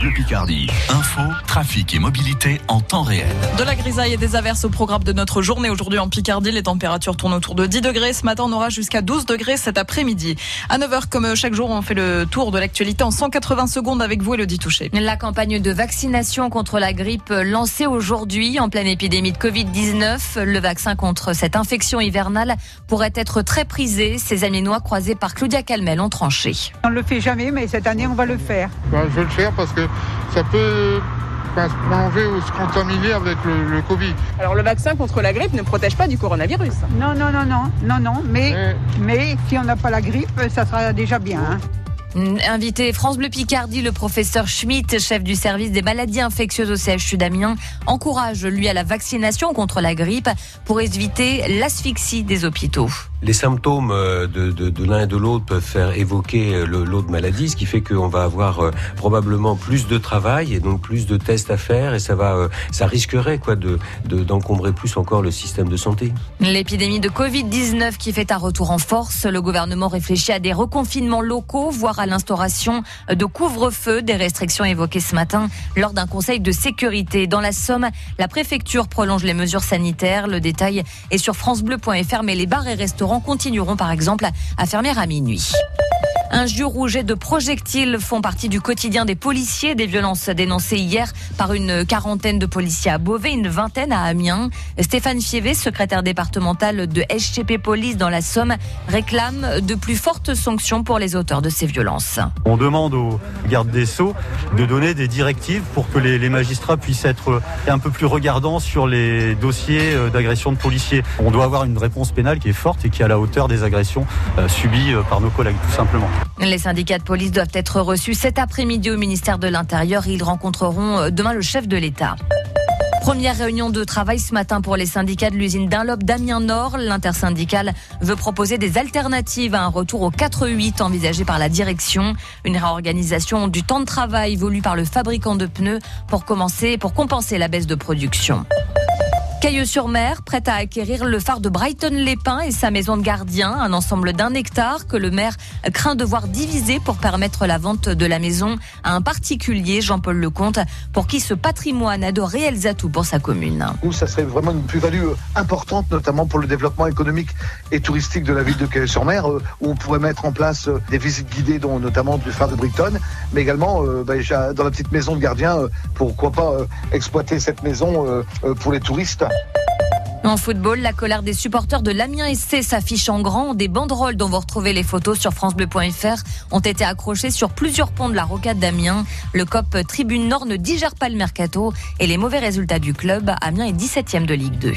Bleu Picardie. Info, trafic et mobilité en temps réel. De la grisaille et des averses au programme de notre journée aujourd'hui en Picardie. Les températures tournent autour de 10 degrés. Ce matin, on aura jusqu'à 12 degrés cet après-midi. À 9h, comme chaque jour, on fait le tour de l'actualité en 180 secondes avec vous, Elodie Touché. La campagne de vaccination contre la grippe lancée aujourd'hui en pleine épidémie de Covid-19. Le vaccin contre cette infection hivernale pourrait être très prisé. Ces Amiénois croisés par Claudia Calmel ont tranché. On ne le fait jamais, mais cette année, on va le faire. Ben, je vais le faire parce que ça peut se prolonger ou se contaminer avec le, le, Covid. Alors le vaccin contre la grippe ne protège pas du coronavirus. Non, non, non, non, non, non, mais, mais, mais si on n'a pas la grippe, ça sera déjà bien. Hein. Invité France Bleu Picardie, le professeur Schmitt, chef du service des maladies infectieuses au CHU d'Amiens, encourage lui à la vaccination contre la grippe pour éviter l'asphyxie des hôpitaux. Les symptômes de, de, l'un et de l'autre peuvent faire évoquer l'autre maladie, ce qui fait qu'on va avoir probablement plus de travail et donc plus de tests à faire et ça va, ça risquerait quoi de d'encombrer plus encore le système de santé. L'épidémie de Covid-19 qui fait un retour en force, le gouvernement réfléchit à des reconfinements locaux, voire à l'instauration de couvre-feu, des restrictions évoquées ce matin lors d'un conseil de sécurité. Dans la Somme, la préfecture prolonge les mesures sanitaires. Le détail est sur francebleu.fr, mais les bars et restaurants continueront par exemple à fermer à minuit. Un jus rouge de projectiles font partie du quotidien des policiers. Des violences dénoncées hier par une quarantaine de policiers à Beauvais, une vingtaine à Amiens. Stéphane Fievé, secrétaire départemental de SGP Police dans la Somme, réclame de plus fortes sanctions pour les auteurs de ces violences. On demande aux gardes des Sceaux de donner des directives pour que les, les magistrats puissent être un peu plus regardants sur les dossiers d'agression de policiers. On doit avoir une réponse pénale qui est forte et qui est à la hauteur des agressions subies par nos collègues, tout simplement. Les syndicats de police doivent être reçus cet après-midi au ministère de l'Intérieur. Ils rencontreront demain le chef de l'État. Première réunion de travail ce matin pour les syndicats de l'usine Dunlop d'Amiens Nord. L'intersyndicale veut proposer des alternatives à un retour au 4-8 envisagé par la direction. Une réorganisation du temps de travail voulu par le fabricant de pneus pour commencer, pour compenser la baisse de production. Cailleux-sur-Mer, prête à acquérir le phare de Brighton-les-Pins et sa maison de gardien, un ensemble d'un hectare que le maire craint de voir diviser pour permettre la vente de la maison à un particulier, Jean-Paul Lecomte, pour qui ce patrimoine a de réels atouts pour sa commune. Nous, ça serait vraiment une plus-value importante, notamment pour le développement économique et touristique de la ville de Cailleux-sur-Mer, où on pourrait mettre en place des visites guidées, dont notamment du phare de Brighton, mais également bah, dans la petite maison de gardien, pourquoi pas exploiter cette maison pour les touristes. En football, la colère des supporters de l'Amiens SC s'affiche en grand. Des banderoles dont vous retrouvez les photos sur francebleu.fr ont été accrochées sur plusieurs ponts de la rocade d'Amiens. Le COP Tribune Nord ne digère pas le mercato et les mauvais résultats du club. Amiens est 17e de Ligue 2.